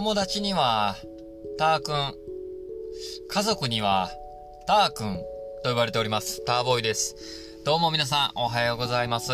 友達には、ターくん。家族には、ターくんと呼ばれております。ターボーイです。どうも皆さん、おはようございます。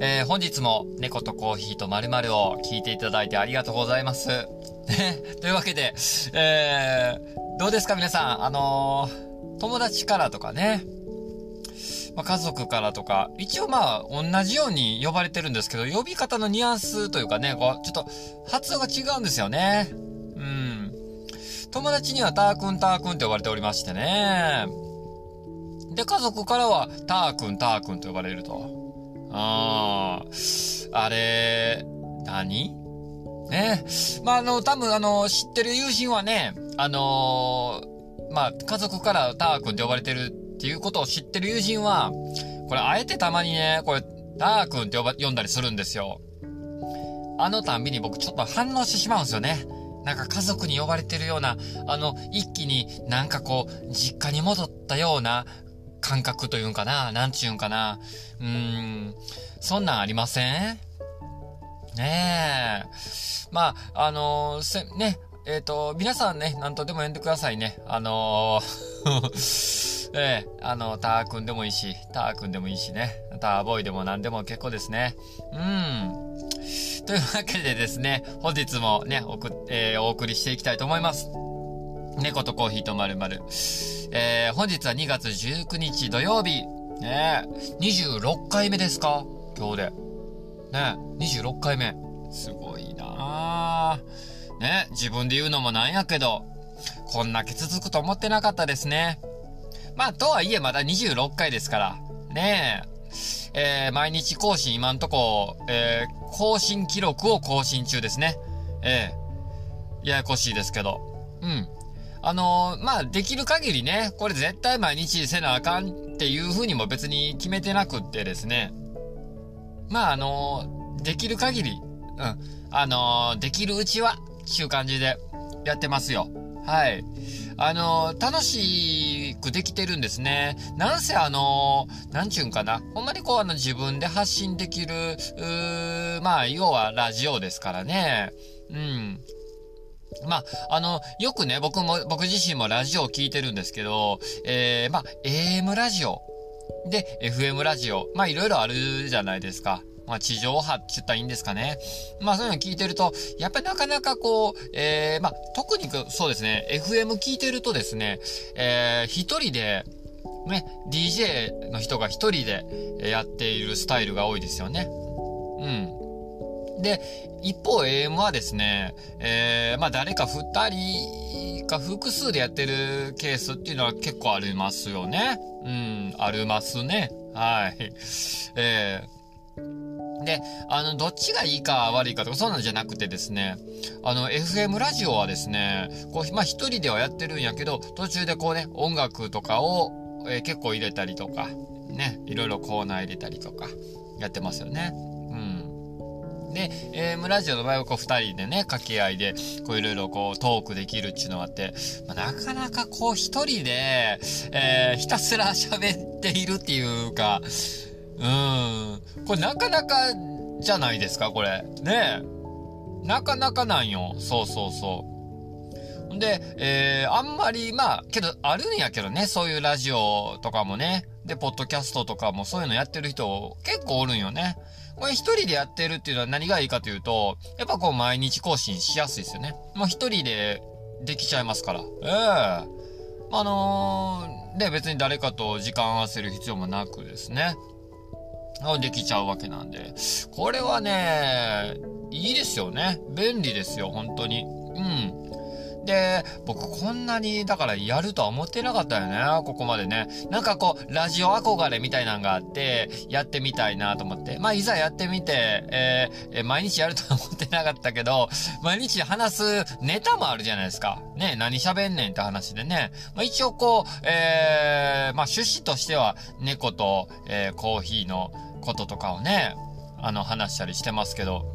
えー、本日も猫とコーヒーと〇〇を聞いていただいてありがとうございます。というわけで、えー、どうですか皆さん、あのー、友達からとかね、まあ、家族からとか、一応まあ、同じように呼ばれてるんですけど、呼び方のニュアンスというかね、こう、ちょっと、発音が違うんですよね。うん。友達にはターくんターくんって呼ばれておりましてね。で、家族からは、ターくんターくんと呼ばれると。あー、あれ、何？ね。まあ、あの、多分あの、知ってる友人はね、あのー、まあ、家族からターくんって呼ばれてるっていうことを知ってる友人は、これあえてたまにね、これ、ダー君って呼ば、読んだりするんですよ。あのたんびに僕ちょっと反応してしまうんですよね。なんか家族に呼ばれてるような、あの、一気になんかこう、実家に戻ったような感覚というんかな、なんちゅうんかな。うーん、そんなんありません？ねえ。まあ、あのー、せ、ね、えっ、ー、と、皆さんね、なんとでも呼んでくださいね。あのーええあの、ターくんでもいいし、ターくんでもいいしね。ターボーイでも何でも結構ですね。うん。というわけでですね、本日もね、おく、えー、お送りしていきたいと思います。猫とコーヒーとまるまる。えー、本日は2月19日土曜日。ね26回目ですか？今日で。ね26回目。すごいなね自分で言うのもなんやけど、こんだけ続くと思ってなかったですね。まあ、とはいえまだ26回ですから。ねえ。えー、毎日更新今んとこ、えー、更新記録を更新中ですね。ええー、ややこしいですけど。うん。あのー、まあ、できる限りね、これ絶対毎日せなあかんっていう風にも別に決めてなくってですね。まあ、あのー、できる限り、うん。あのー、できるうちは、っていう感じでやってますよ。はい。あの、楽しいくできてるんですね。なんせあのー、なんちゅうんかな。ほんまにこうあの自分で発信できる、まあ、要はラジオですからね。うん。まあ、あの、よくね、僕も、僕自身もラジオを聞いてるんですけど、えー、まあ、AM ラジオ。で、FM ラジオ。まあ、いろいろあるじゃないですか。まあ、地上波って言ったらいいんですかね。まあ、そういうの聞いてると、やっぱりなかなかこう、えー、まあ、特にそうですね、FM 聞いてるとですね、えー、一人で、ね、DJ の人が一人でやっているスタイルが多いですよね。うん。で、一方 AM はですね、えー、まあ誰か二人か複数でやってるケースっていうのは結構ありますよね。うん、ありますね。はい。えー、で、あの、どっちがいいか悪いかとか、そんなんじゃなくてですね、あの、FM ラジオはですね、こう、まあ、一人ではやってるんやけど、途中でこうね、音楽とかを、えー、結構入れたりとか、ね、いろいろコーナー入れたりとか、やってますよね。うん。で、AM ラジオの場合はこう二人でね、掛け合いで、こういろいろこうトークできるっていうのがあって、まあ、なかなかこう一人で、えー、ひたすら喋っているっていうか、うん。これなかなかじゃないですか、これ。ねえ。なかなかなんよ。そうそうそう。で、えー、あんまり、まあ、けど、あるんやけどね、そういうラジオとかもね。で、ポッドキャストとかもそういうのやってる人結構おるんよね。これ一人でやってるっていうのは何がいいかというと、やっぱこう毎日更新しやすいですよね。もう一人でできちゃいますから。ええー、あのー、で、別に誰かと時間合わせる必要もなくですね。できちゃうわけなんで。これはね、いいですよね。便利ですよ、本当に。うん。で、僕こんなに、だからやるとは思ってなかったよね、ここまでね。なんかこう、ラジオ憧れみたいなのがあって、やってみたいなと思って。まあ、いざやってみて、え、えー、毎日やるとは思ってなかったけど、毎日話すネタもあるじゃないですか。ね、何喋んねんって話でね。まあ、一応こう、えー、まあ、趣旨としては、猫と、えー、コーヒーのこととかをね、あの、話したりしてますけど、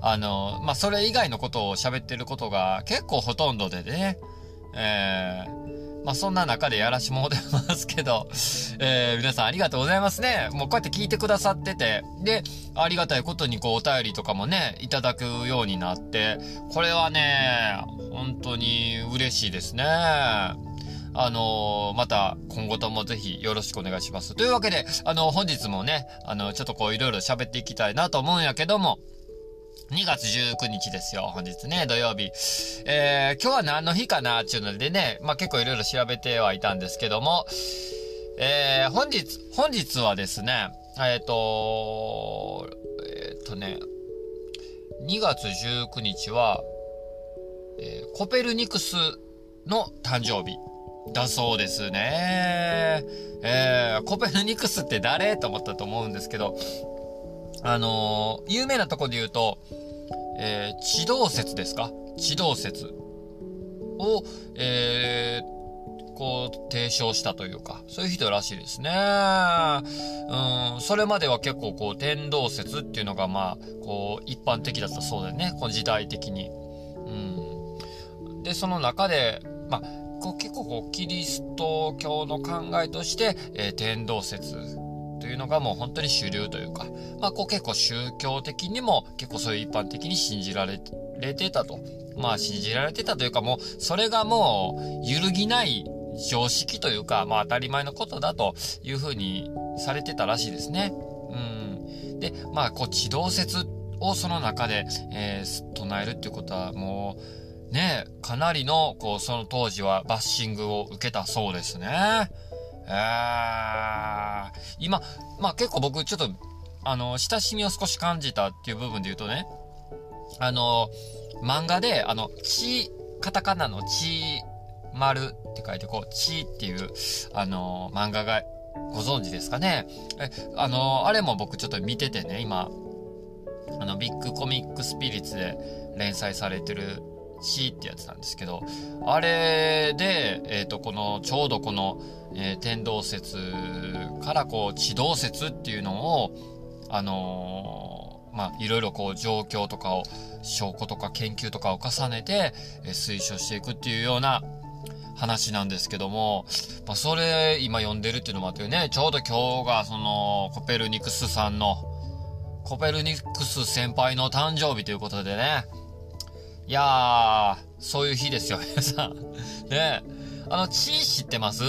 あの、まあ、それ以外のことを喋ってることが結構ほとんどでね、えー、まあ、そんな中でやらしもうてますけど、えー、皆さんありがとうございますね。もうこうやって聞いてくださってて、で、ありがたいことにこうお便りとかもね、いただくようになって、これはね、本当に嬉しいですね。あのー、また今後ともぜひよろしくお願いします。というわけで、あのー、本日もね、あのー、ちょっとこういろいろ喋っていきたいなと思うんやけども、2月19日ですよ。本日ね、土曜日。えー、今日は何の日かなっていうのでね、まあ、結構いろいろ調べてはいたんですけども、えー、本日、本日はですね、えっ、ー、と、えっ、ー、とね、2月19日は、えー、コペルニクスの誕生日だそうですね。えー、コペルニクスって誰？と思ったと思うんですけど、あのー、有名なとこで言うと、えー、地動説ですか？地動説を、えー、こう、提唱したというか、そういう人らしいですね。うん、それまでは結構こう、天動説っていうのがまあ、こう、一般的だったそうだよね。この時代的に。うん。で、その中で、まあ、結構こう、キリスト教の考えとして、えー、天動説というのがもう本当に主流というか、まあこう結構宗教的にも結構そういう一般的に信じられてたと。まあ信じられてたというかもうそれがもう揺るぎない常識というか、まあ当たり前のことだというふうにされてたらしいですね。うん。で、まあこう地動説をその中で、えー、唱えるっていうことはもう、ね、かなりの、こう、その当時はバッシングを受けたそうですね。えー、今、まあ結構僕ちょっと、あの、親しみを少し感じたっていう部分で言うとね、あの、漫画で、あの、ち、カタカナのち、丸って書いて、こう、ちっていう、あの、漫画がご存知ですかね。え、あの、あれも僕ちょっと見ててね、今、あの、ビッグコミックスピリッツで連載されてるちってやつなんですけど、あれで、えっ、ー、と、この、ちょうどこの、えー、天動説からこう地動説っていうのを、あのー、まあ、いろいろこう状況とかを、証拠とか研究とかを重ねて、えー、推奨していくっていうような話なんですけども、まあ、それ今読んでるっていうのもあってね、ちょうど今日がそのコペルニクスさんの、コペルニクス先輩の誕生日ということでね、いやー、そういう日ですよ、皆さん。ねあの、地知ってます？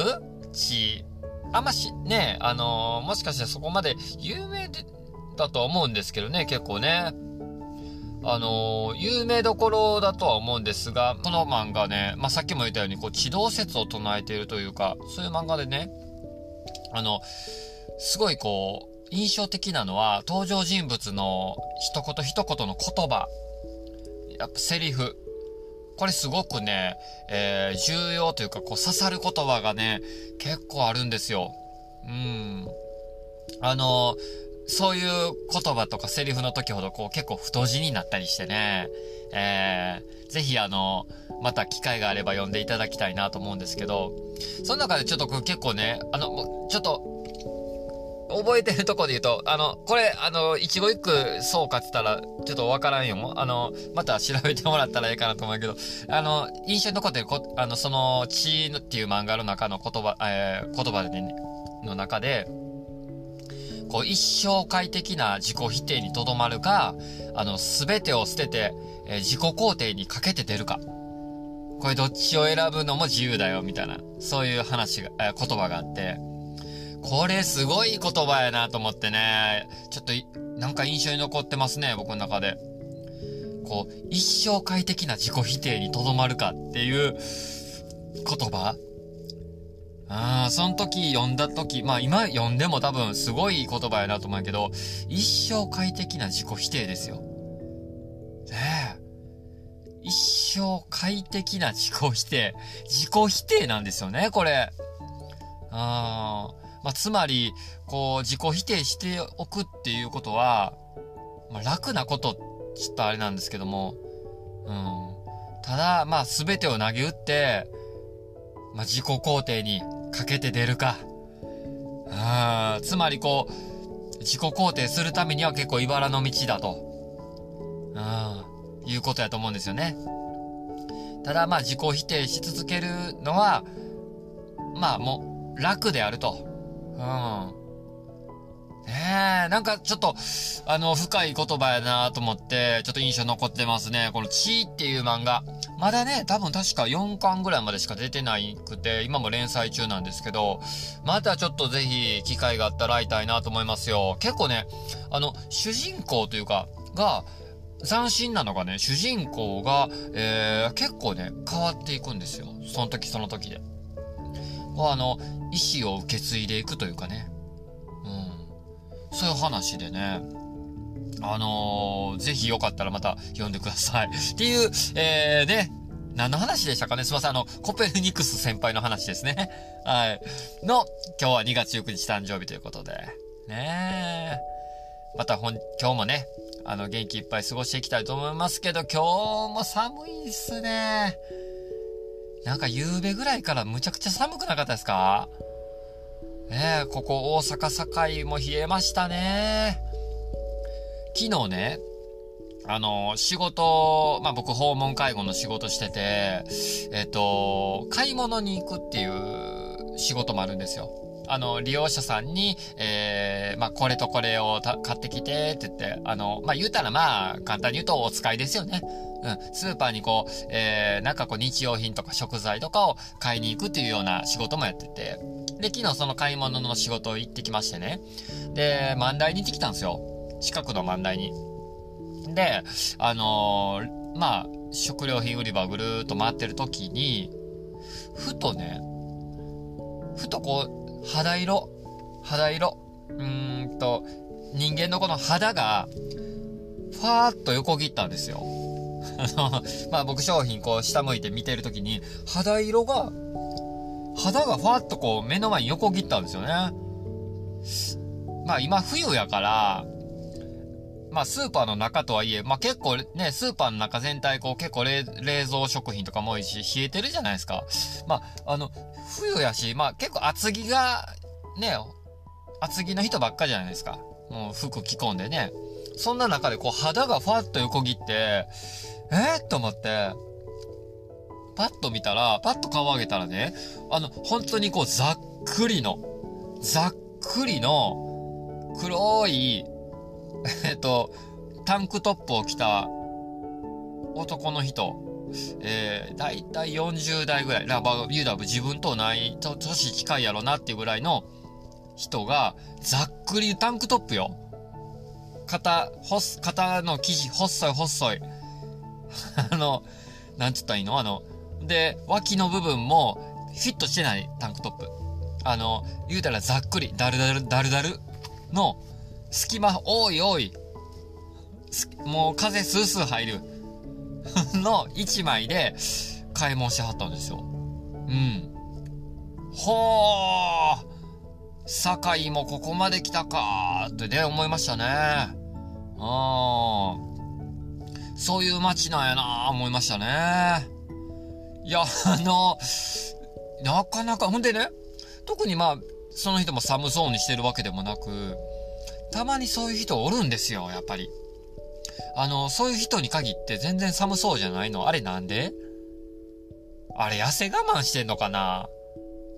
ち、あんまし、ね、あのー、もしかしてそこまで有名で、だとは思うんですけどね、結構ね。あのー、有名どころだとは思うんですが、この漫画ね、まあ、さっきも言ったように、こう、地動説を唱えているというか、そういう漫画でね、あの、すごいこう、印象的なのは、登場人物の一言一言の言葉、やっぱセリフ、これすごくね、えー、重要というか、こう刺さる言葉がね、結構あるんですよ。うん。あの、そういう言葉とかセリフの時ほどこう結構太字になったりしてね、えー、ぜひあの、また機会があれば読んでいただきたいなと思うんですけど、その中でちょっと結構ね、あの、ちょっと覚えてるとこで言うと、あの、これ、あの、一語一句そうかって言ったら、ちょっとわからんよ。あの、また調べてもらったらいいかなと思うけど、あの、印象に残ってるこ、あの、その、血っていう漫画の中の言葉、えー、言葉でね、の中で、こう、一生快適な自己否定にとどまるか、あの、すべてを捨てて、えー、自己肯定にかけて出るか。これどっちを選ぶのも自由だよ、みたいな、そういう話が、えー、言葉があって、これすごい言葉やなと思ってね、ちょっとなんか印象に残ってますね、僕の中で。こう、一生快適な自己否定にとどまるかっていう言葉ああ、その時読んだ時、まあ今読んでも多分すごい言葉やなと思うけど、一生快適な自己否定ですよ。ねえ。一生快適な自己否定。自己否定なんですよね、これ。ああ。まあ、つまり、こう、自己否定しておくっていうことは、まあ、楽なことちょっとあれなんですけども、うん。ただ、まあ、すべてを投げ打って、まあ、自己肯定にかけて出るか。あつまりこう、自己肯定するためには結構茨の道だと。あいうことやと思うんですよね。ただまあ自己否定し続けるのは、まあもう、楽であると。うん。ねえ、なんかちょっと、あの、深い言葉やなと思って、ちょっと印象残ってますね。この地っていう漫画。まだね、多分確か4巻ぐらいまでしか出てないくて、今も連載中なんですけど、またちょっとぜひ機会があったら会いたいなと思いますよ。結構ね、あの、主人公というか、が、斬新なのがね、主人公が、えー、結構ね、変わっていくんですよ。その時その時で。あの、意志を受け継いでいくというかね。うん。そういう話でね。あのー、ぜひよかったらまた読んでください。っていう、えー、ね、何の話でしたかね？すいません。あの、コペルニクス先輩の話ですね。はい。の、今日は2月19日誕生日ということで。ねえ。またほん、今日もね、あの、元気いっぱい過ごしていきたいと思いますけど、今日も寒いっすね。なんか夕べぐらいからむちゃくちゃ寒くなかったですか？ねえ、ここ大阪堺も冷えましたね。昨日ね、あの、仕事、まあ、僕訪問介護の仕事してて、えっと、買い物に行くっていう仕事もあるんですよ。あの、利用者さんに、えー、まあ、これとこれを買ってきてって言って、あの、まあ、言うたらまあ、簡単に言うとお使いですよね。うん。スーパーにこう、えー、なんかこう日用品とか食材とかを買いに行くっていうような仕事もやってて、で、昨日その買い物の仕事を行ってきましてね。で、万代に行ってきたんですよ。近くの万代に。で、あのー、まあ、食料品売り場をぐるーっと回ってる時に、ふとね、ふとこう、肌色、肌色、うーんと、人間のこの肌が、ファーっと横切ったんですよ。あの、まあ僕商品こう下向いて見てるときに、肌色が、肌がファーっとこう目の前に横切ったんですよね。まあ今冬やから、まあスーパーの中とはいえ、まあ結構ね、スーパーの中全体こう結構冷蔵食品とかも多いし、冷えてるじゃないですか。まあ、あの、冬やし、まあ結構厚着が、ね、厚着の人ばっかじゃないですか。もう服着込んでね。そんな中でこう肌がファッと横切って、え？ー、と思って、パッと見たら、パッと顔上げたらね、あの、本当にこうざっくりの、ざっくりの黒い えっと、タンクトップを着た男の人、えー、だいたい40代ぐらい、ラバー、ユーダブ自分とない、と、年近いやろなっていうぐらいの人が、ざっくりタンクトップよ。肩、ほす、肩の生地、細い細い。あの、なんつったらいいの？あの、で、脇の部分も、フィットしてないタンクトップ。あの、言うたらざっくり、だるだる、だるだるの、隙間多い多い。もう風スースー入る。の一枚で買い物しはったんですよ。うん。ほー堺もここまで来たかーってね、思いましたね。そういう街なんやなー思いましたね。いや、あの、なかなか、ほんでね、特にまあ、その人も寒そうにしてるわけでもなく、たまにそういう人おるんですよ、やっぱり。あの、そういう人に限って全然寒そうじゃないのあれなんで？あれ痩せ我慢してんのかな？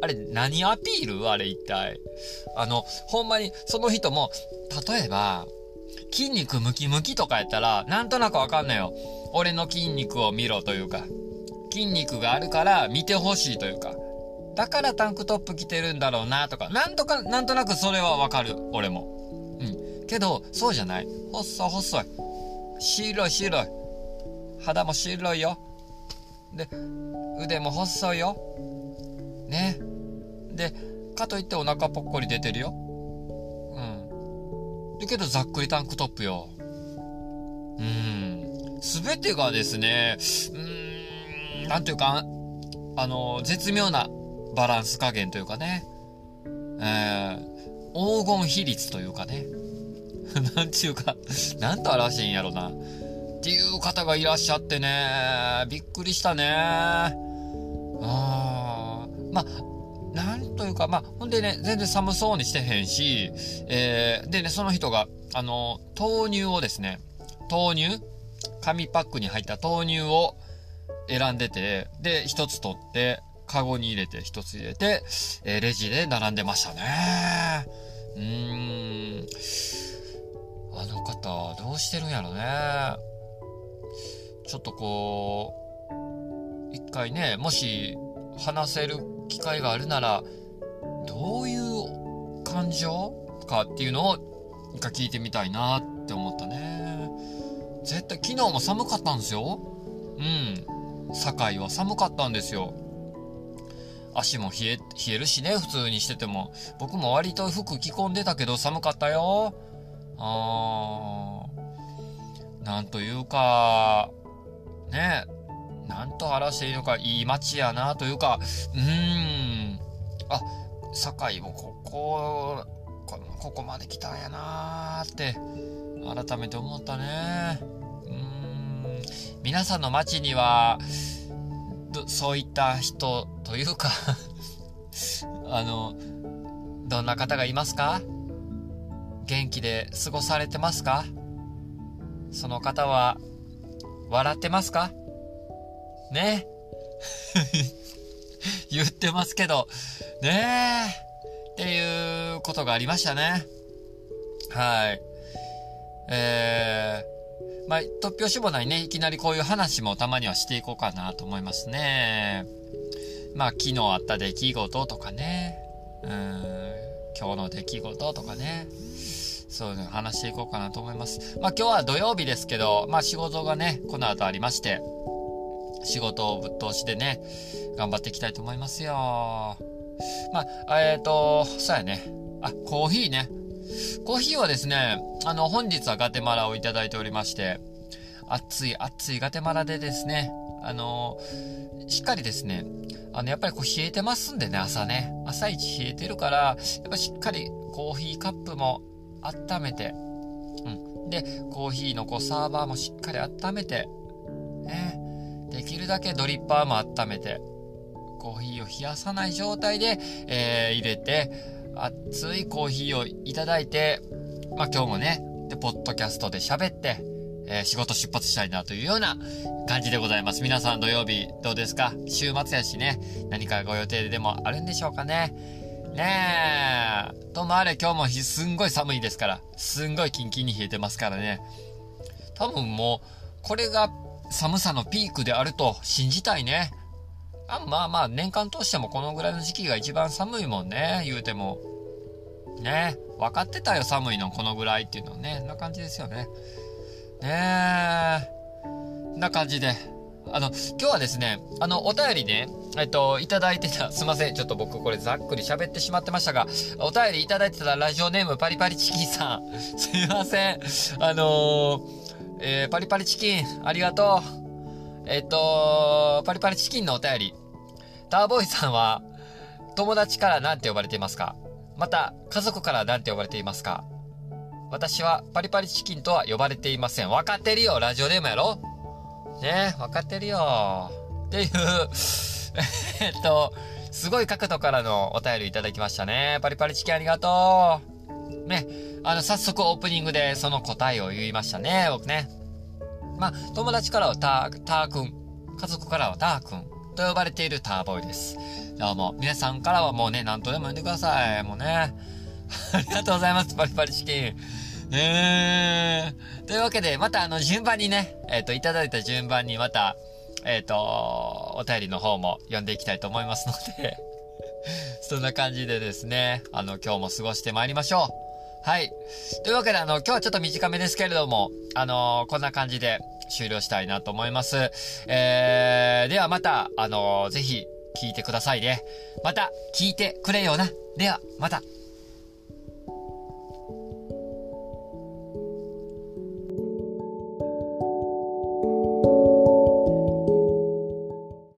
あれ何アピール？あれ一体。あの、ほんまにその人も、例えば、筋肉ムキムキとかやったら、なんとなくわかんないよ。俺の筋肉を見ろというか、筋肉があるから見てほしいというか、だからタンクトップ着てるんだろうなとか、なんとか、なんとなくそれはわかる、俺も。うんけど、そうじゃない。細い細い。白い白い。肌も白いよ。で、腕も細いよ。ね。で、かといってお腹ぽっこり出てるよ。だけどざっくりタンクトップよ。うん。すべてがですね、うん、なんていうか、あの、絶妙なバランス加減というかね。えー、黄金比率というかね。なんちゅうか、なんと表してんやろな。っていう方がいらっしゃってね、びっくりしたね。ああ、まあ、か、まあ、ほんでね、全然寒そうにしてへんし、えー、でね、その人が、あの、豆乳をですね、豆乳紙パックに入った豆乳を選んでて、で、一つ取って、カゴに入れて、一つ入れて、えー、レジで並んでましたね。うーん。あの方、どうしてるんやろね。ちょっとこう、一回ね、もし話せる機会があるなら、どういう感情かっていうのを、一回聞いてみたいなって思ったね。絶対、昨日も寒かったんですよ。うん。堺は寒かったんですよ。足も冷え、冷えるしね、普通にしてても。僕も割と服着込んでたけど寒かったよ。あー。なんというか、ね、なんと話していいのか、いい街やなというか、うーん。あ、堺もここ、ここまで来たんやなーって、改めて思ったね。うーん。皆さんの街には、そういった人というか あの、どんな方がいますか？元気で過ごされてますか？その方は、笑ってますか？ね 言ってますけど、ねえ。っていうことがありましたね。はい。えー、まあ、突拍子もないね、いきなりこういう話もたまにはしていこうかなと思いますね。まあ、昨日あった出来事とかね。うん、今日の出来事とかね。そういうの話していこうかなと思います。まあ今日は土曜日ですけど、まあ仕事がね、この後ありまして、仕事をぶっ通しでね、頑張っていきたいと思いますよ。まあ、えっ、ー、と、そうやね。あ、コーヒーね。コーヒーはですね、あの、本日はガテマラをいただいておりまして、熱い熱いガテマラでですね、あのしっかりですね、あの、やっぱりこう冷えてますんでね、朝ね。朝一冷えてるから、やっぱしっかりコーヒーカップも温めて、うん。で、コーヒーのこうサーバーもしっかり温めて、ね。できるだけドリッパーも温めて、コーヒーを冷やさない状態で、えー、入れて、熱いコーヒーをいただいて、まあ今日もね、で、ポッドキャストで喋って、えー、仕事出発したいなというような感じでございます。皆さん土曜日どうですか？週末やしね、何かご予定でもあるんでしょうかね？ねえ。ともあれ今日もすんごい寒いですから、すんごいキンキンに冷えてますからね。多分もう、これが寒さのピークであると信じたいね。あまあまあ、年間通してもこのぐらいの時期が一番寒いもんね、言うても。ね分かってたよ、寒いの、このぐらいっていうのね。な感じですよね。ねえ。な感じで。あの、今日はですね、あの、お便りね、えっと、いただいてた、すいません。ちょっと僕これざっくり喋ってしまってましたが、お便りいただいてたラジオネームパリパリチキンさん。すいません。あのーえー、パリパリチキン、ありがとう。えっ、と、パリパリチキンのお便り。ターボーイさんは、友達から何て呼ばれていますか？また、家族から何て呼ばれていますか？私はパリパリチキンとは呼ばれていません。分かってるよラジオネームやろ？ね分かってるよっていう えっと、すごい角度からのお便りいただきましたね。パリパリチキンありがとう。ね。あの、早速オープニングでその答えを言いましたね、僕ね。まあ、友達からはター、ターくん。家族からはターくん。と呼ばれているターボーイです。どうも、皆さんからはもうね、何とでも呼んでください。もうね。ありがとうございます、パリパリチキン。えー。というわけで、またあの、順番にね、えっ、ー、と、いただいた順番にまた、えっ、ー、と、お便りの方も読んでいきたいと思いますのでそんな感じでですね、あの、今日も過ごしてまいりましょう。はい。というわけで、あの、今日はちょっと短めですけれども、あのー、こんな感じで終了したいなと思います。えー、ではまた、あのー、ぜひ、聞いてくださいね。また、聞いてくれよな。では、また。